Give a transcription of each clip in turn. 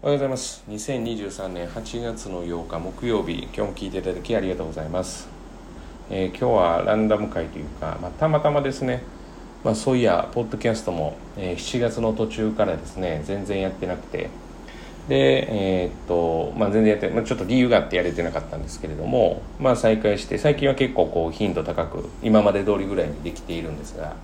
おはようございます。2023年8月の8日木曜日今日も聞いていただきありがとうございます、えー、今日はランダム会というか、まあ、たまたまですね、まあ、そういやポッドキャストも、えー、7月の途中からですね全然やってなくて。でえー、っとまあ全然やって、まあ、ちょっと理由があってやれてなかったんですけれどもまあ再開して最近は結構こう頻度高く今まで通りぐらいにできているんですが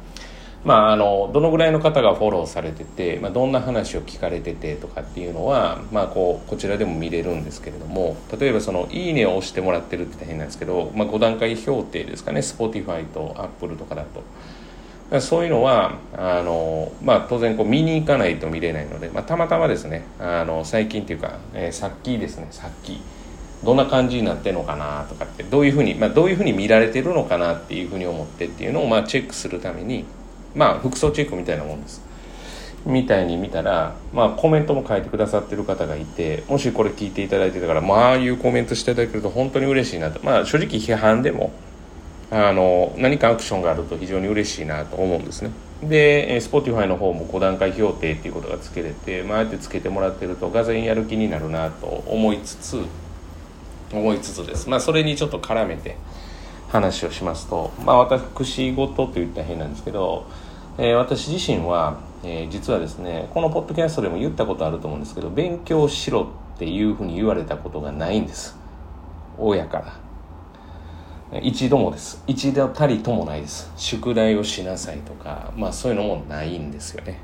まあ、あのどのぐらいの方がフォローされてて、まあ、どんな話を聞かれててとかっていうのは、まあ、こうこちらでも見れるんですけれども例えばその「いいね」を押してもらってるって大変なんですけど、まあ、5段階評定ですかね Spotify と Apple とかだと。そういうのはあの、まあ、当然こう見に行かないと見れないので、まあ、たまたまですねあの最近っていうか、えー、さっきですねさっき。どんな感じになってるのかなとかってどういうふうに、まあ、どういうふうに見られてるのかなっていうふうに思ってっていうのをまあチェックするためにまあ服装チェックみたいなもんです。みたいに見たら、まあ、コメントも書いてくださってる方がいてもしこれ聞いていただいてたから、まあ、あいうコメントしていただけると本当に嬉しいなと。まあ正直批判でもあの何かアクションがあると非常に嬉しいなと思うんですね。で Spotify の方も5段階評定っていうことがつけれて、まあ、あえてつけてもらってるとがぜやる気になるなと思いつつ思いつつです。まあそれにちょっと絡めて話をしますとまあ私事と言ったら変なんですけどえー、私自身は、えー、実はですねこのポッドキャストでも言ったことあると思うんですけど勉強しろっていうふうに言われたことがないんです。親から。一度もです。一度たりともないです。宿題をしなさいとかまあそういうのもないんですよね。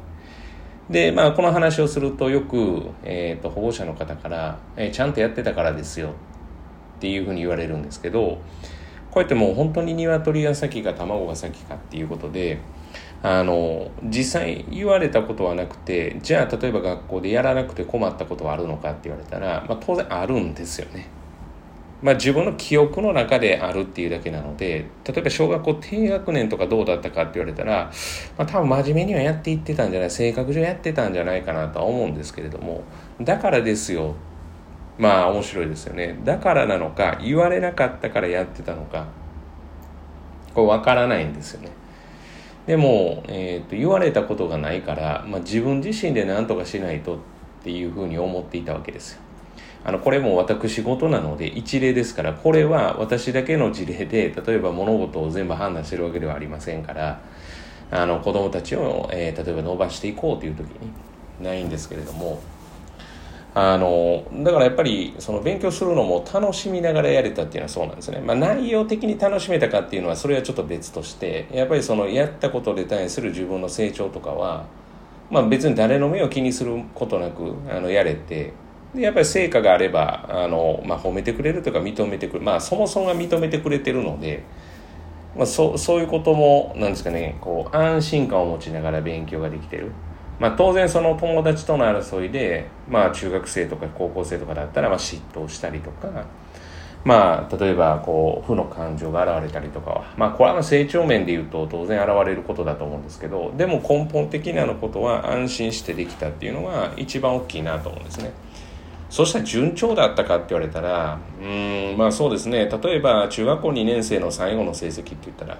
でまあこの話をするとよく、えーと、保護者の方から、えー、ちゃんとやってたからですよっていうふうに言われるんですけどこうやってもう本当に鶏が先か卵が先かっていうことであの実際言われたことはなくてじゃあ例えば学校でやらなくて困ったことはあるのかって言われたら、まあ、当然あるんですよね。まあ、自分の記憶の中であるっていうだけなので例えば小学校低学年とかどうだったかって言われたら、まあ、多分真面目にはやっていってたんじゃない性格上やってたんじゃないかなとは思うんですけれどもだからですよまあ面白いですよねだからなのか言われなかったからやってたのかこれ分からないんですよね。でも、えーと、言われたことがないから、まあ、自分自身で何とかしないとっていうふうに思っていたわけですよ。あのこれも私事なので一例ですからこれは私だけの事例で例えば物事を全部判断してるわけではありませんからあの子供たちを、えー、例えば伸ばしていこうという時にないんですけれどもあのだからやっぱりその勉強するのも楽しみながらやれたっていうのはそうなんですね、まあ、内容的に楽しめたかっていうのはそれはちょっと別としてやっぱりそのやったことで対する自分の成長とかは、まあ、別に誰の目を気にすることなくあのやれてでやっぱり成果があればあの、まあ、褒めてくれるというか認めてくれるまあそもそもが認めてくれてるので、まあ、そそういうこともなんですかねこう安心感を持ちながら勉強ができてる。まあ、当然その友達との争いで、まあ、中学生とか高校生とかだったらまあ嫉妬したりとか、まあ、例えばこう負の感情が現れたりとかは、まあ、これは成長面で言うと当然現れることだと思うんですけどでも根本的なのことは安心してできたっていうのが一番大きいなと思うんですね。そしたら順調だったかって言われたらうんまあそうですね例えば中学校2年生の最後の成績って言ったら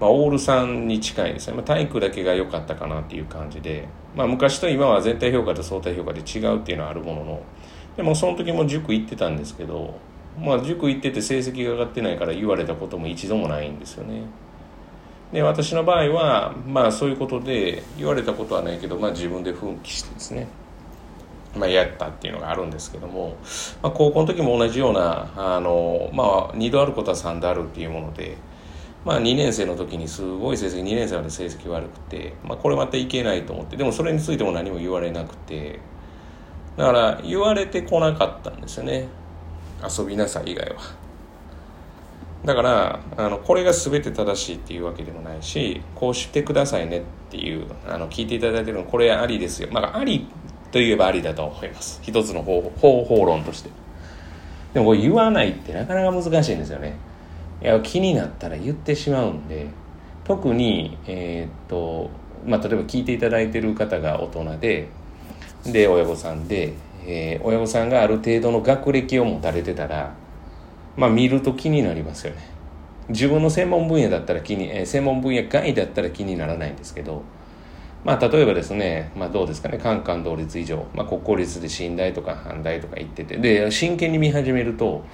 まあ、オール3に近いですね、まあ、体育だけが良かったかなっていう感じで、まあ、昔と今は全体評価と相対評価で違うっていうのはあるものの。でもその時も塾行ってたんですけど、まあ、塾行ってて成績が上がってないから言われたことも一度もないんですよね。で私の場合はまあそういうことで言われたことはないけど、まあ、自分で奮起してですね。まあ、やったっていうのがあるんですけども、まあ、高校の時も同じようなあの、まあ、2度あることは3度あるっていうものでまあ、2年生の時にすごい成績2年生まで成績悪くて、まあ、これまたいけないと思ってでもそれについても何も言われなくてだから言われてこなかったんですよね。遊びなさい以外は。だからあのこれが全て正しいっていうわけでもないしこうしてくださいねっていうあの聞いていただいてるのこれありですよ。まあありといえばありだと思います。一つの方法方法論として。でもこれ言わないってなかなか難しいんですよね。いや気になったら言ってしまうんで特にえー、っとまあ例えば聞いていただいてる方が大人でで親御さんで、えー、親御さんがある程度の学歴を持たれてたらまあ見ると気になりますよね。自分の専門分野だったら気に、えー、専門分野外だったら気にならないんですけどまあ、例えばですね、まあ、どうですかね、カンカン同率以上、まあ、国公立で信頼とか反対とか言ってて、で、真剣に見始めると、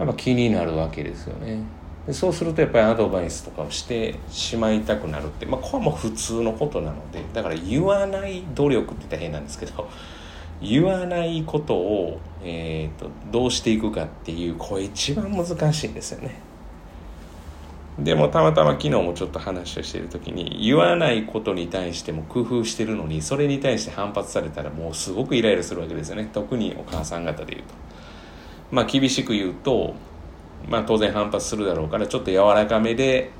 やっぱ気になるわけですよね。でそうするとやっぱりアドバイスとかをしてしまいたくなるって、まあ、これはもう普通のことなので、だから言わない努力って言ったら変なんですけど、言わないことを、えーと、どうしていくかっていう、これ一番難しいんですよね。でもたまたま昨日もちょっと話をしている時に言わないことに対しても工夫してるのにそれに対して反発されたらもうすごくイライラするわけですよね特にお母さん方で言うとまあ厳しく言うとまあ当然反発するだろうからちょっと柔らかめで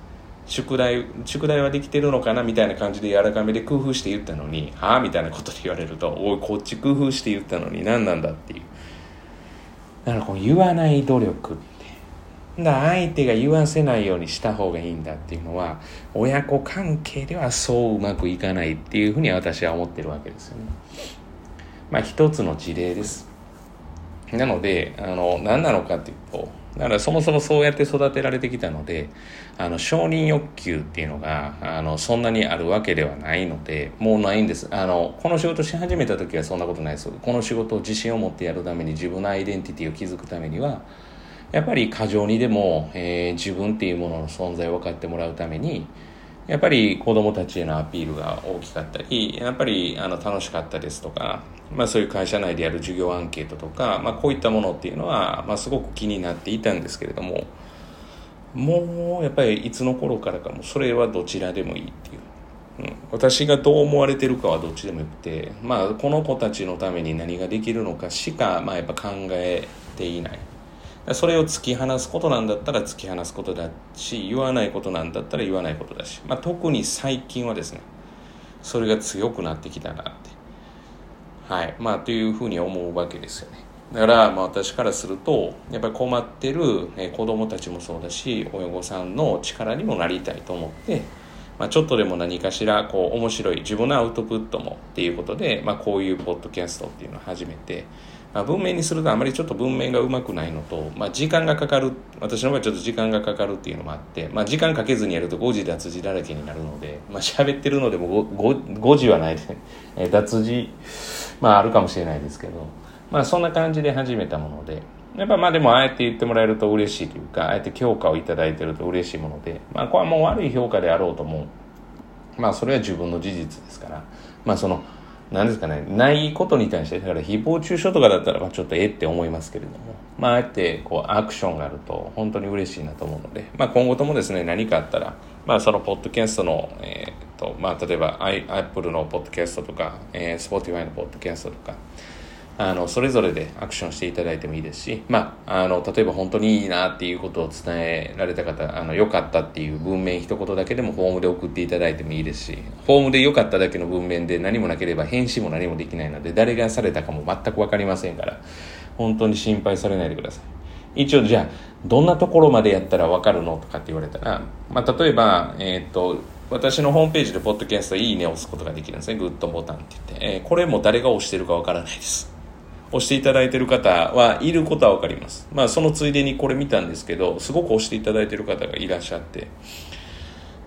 宿題宿題はできてるのかなみたいな感じで柔らかめで工夫して言ったのにはあみたいなことで言われるとおいこっち工夫して言ったのに何なんだっていうだからこう言わない努力だ相手が言わせないようにした方がいいんだっていうのは親子関係ではそううまくいかないっていうふうに私は思ってるわけですよね。まあ一つの事例です。なのであの何なのかっていうとだからそもそもそうやって育てられてきたのであの承認欲求っていうのがあのそんなにあるわけではないのでもうないんです。あのこの仕事し始めた時はそんなことないです。この仕事を自信を持ってやるために自分のアイデンティティを築くためにはやっぱり過剰にでも、えー、自分っていうものの存在を分かってもらうためにやっぱり子供たちへのアピールが大きかったりやっぱりあの楽しかったですとか、まあ、そういう会社内でやる授業アンケートとか、まあ、こういったものっていうのは、まあ、すごく気になっていたんですけれどももうやっぱりいつの頃からかもそれはどちらでもいいっていう。うん、私がどう思われてるかはどっちでもよくて、まあ、この子たちのために何ができるのかしか、まあ、やっぱ考えていない。それを突き放すことなんだったら突き放すことだし言わないことなんだったら言わないことだし、まあ、特に最近はですねそれが強くなってきたなって。はい。まあというふうに思うわけですよね。だから、まあ、私からするとやっぱり困ってる、え子供たちもそうだし親御さんの力にもなりたいと思って、まあ、ちょっとでも何かしらこう面白い自分のアウトプットもっていうことで、まあ、こういうポッドキャストっていうのを始めてまあ、文面にするとあまりちょっと文面がうまくないのと、まあ、時間がかかる私の場合ちょっと時間がかかるっていうのもあって、まあ、時間かけずにやると誤字脱字だらけになるので、まあ、喋ってるのでも誤字はないでね、脱字、まあ、あるかもしれないですけど、まあ、そんな感じで始めたものでやっぱまあでもあえて言ってもらえると嬉しいというかあえて評価を頂いてると嬉しいもので、まあ、これはもう悪い評価であろうともまあそれは自分の事実ですからまあその何ですかね、ないことに対して、だから誹謗中傷とかだったら、まあ、ちょっとえって思いますけれども、まあ、あえて、こう、アクションがあると、本当に嬉しいなと思うので、まあ、今後ともですね、何かあったら、まあ、その、ポッドキャストの、えー、と、まあ、例えば、アップルのポッドキャストとか、えー、スポティファイのポッドキャストとか、あのそれぞれでアクションしていただいてもいいですし、まあ、あの例えば本当にいいなっていうことを伝えられた方あの良かったっていう文面一言だけでもフォームで送っていただいてもいいですしフォームで良かっただけの文面で何もなければ返信も何もできないので誰がされたかも全く分かりませんから本当に心配されないでください。一応じゃあどんなところまでやったら分かるのとかって言われたら、まあ、例えば、えー、っと私のホームページでポッドキャストいいねを押すことができるんですね。グッドボタンって言って、えー、これも誰が押してるか分からないです。押していただいている方はいることは分かります。まあそのついでにこれ見たんですけど、すごく押していただいている方がいらっしゃって、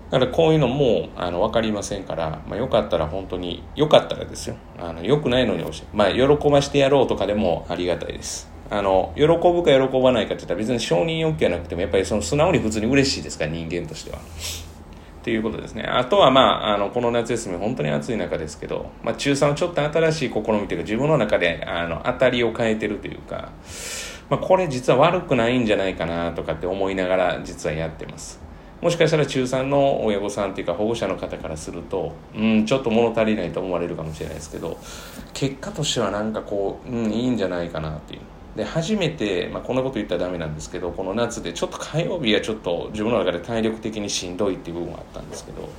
だからこういうのもあの分かりませんから、まあ、よかったら本当に、よかったらですよ。あのよくないのに押して、まあ喜ばしてやろうとかでもありがたいです。あの、喜ぶか喜ばないかって言ったら別に承認欲求はなくても、やっぱりその素直に普通に嬉しいですから、人間としては。っていうことですね。あとは、まあ、あの、この夏休み、本当に暑い中ですけど、まあ、中3はちょっと新しい試みというか、自分の中で、あの、当たりを変えてるというか、まあ、これ実は悪くないんじゃないかなとかって思いながら、実はやってます。もしかしたら中3の親御さんっていうか保護者の方からすると、うん、ちょっと物足りないと思われるかもしれないですけど、結果としてはなんかこう、うん、いいんじゃないかなっていう。で初めて、まあ、こんなこと言ったらダメなんですけどこの夏でちょっと火曜日はちょっと自分の中で体力的にしんどいっていう部分があったんですけど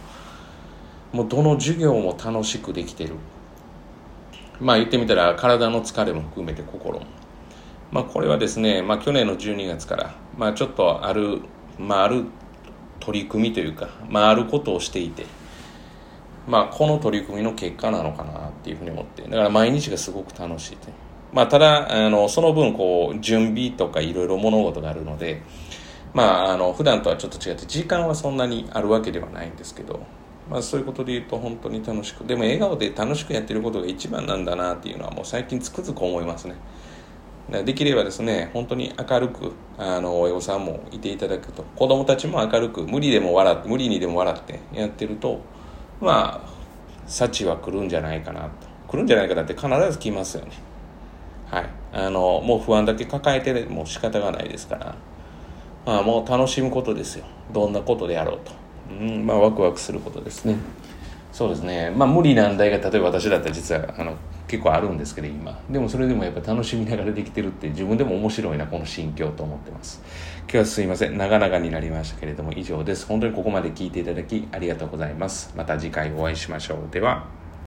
もうどの授業も楽しくできてる。まあ言ってみたら体の疲れも含めて心も。まあこれはですね、まあ、去年の12月から、まあ、ちょっとある、まあ、ある取り組みというか、まあ、あることをしていてまあこの取り組みの結果なのかなっていうふうに思ってだから毎日がすごく楽しいとまあ、ただあのその分こう準備とかいろいろ物事があるのでまああの普段とはちょっと違って時間はそんなにあるわけではないんですけどまあ、そういうことで言うと本当に楽しくでも笑顔で楽しくやってることが一番なんだなっていうのはもう最近つくづく思いますね。できればですね本当に明るくあの親御さんもいていただくと子供たちも明るく無理でも笑って無理にでも笑ってやってるとまあ幸は来るんじゃないかなと。来るんじゃないかなって必ず来ますよね。はい。あのもう不安だけ抱えてもう仕方がないですから。まあもう楽しむことですよ。どんなことであろうと。うんまあワクワクすることですね。そうですね。まあ無理難題が例えば私だったら実はあの結構あるんですけど今。でもそれでもやっぱ楽しみながらできてるって自分でも面白いなこの心境と思ってます。今日はすいません。長々になりましたけれども以上です。本当にここまで聞いていただきありがとうございます。また次回お会いしましょう。では。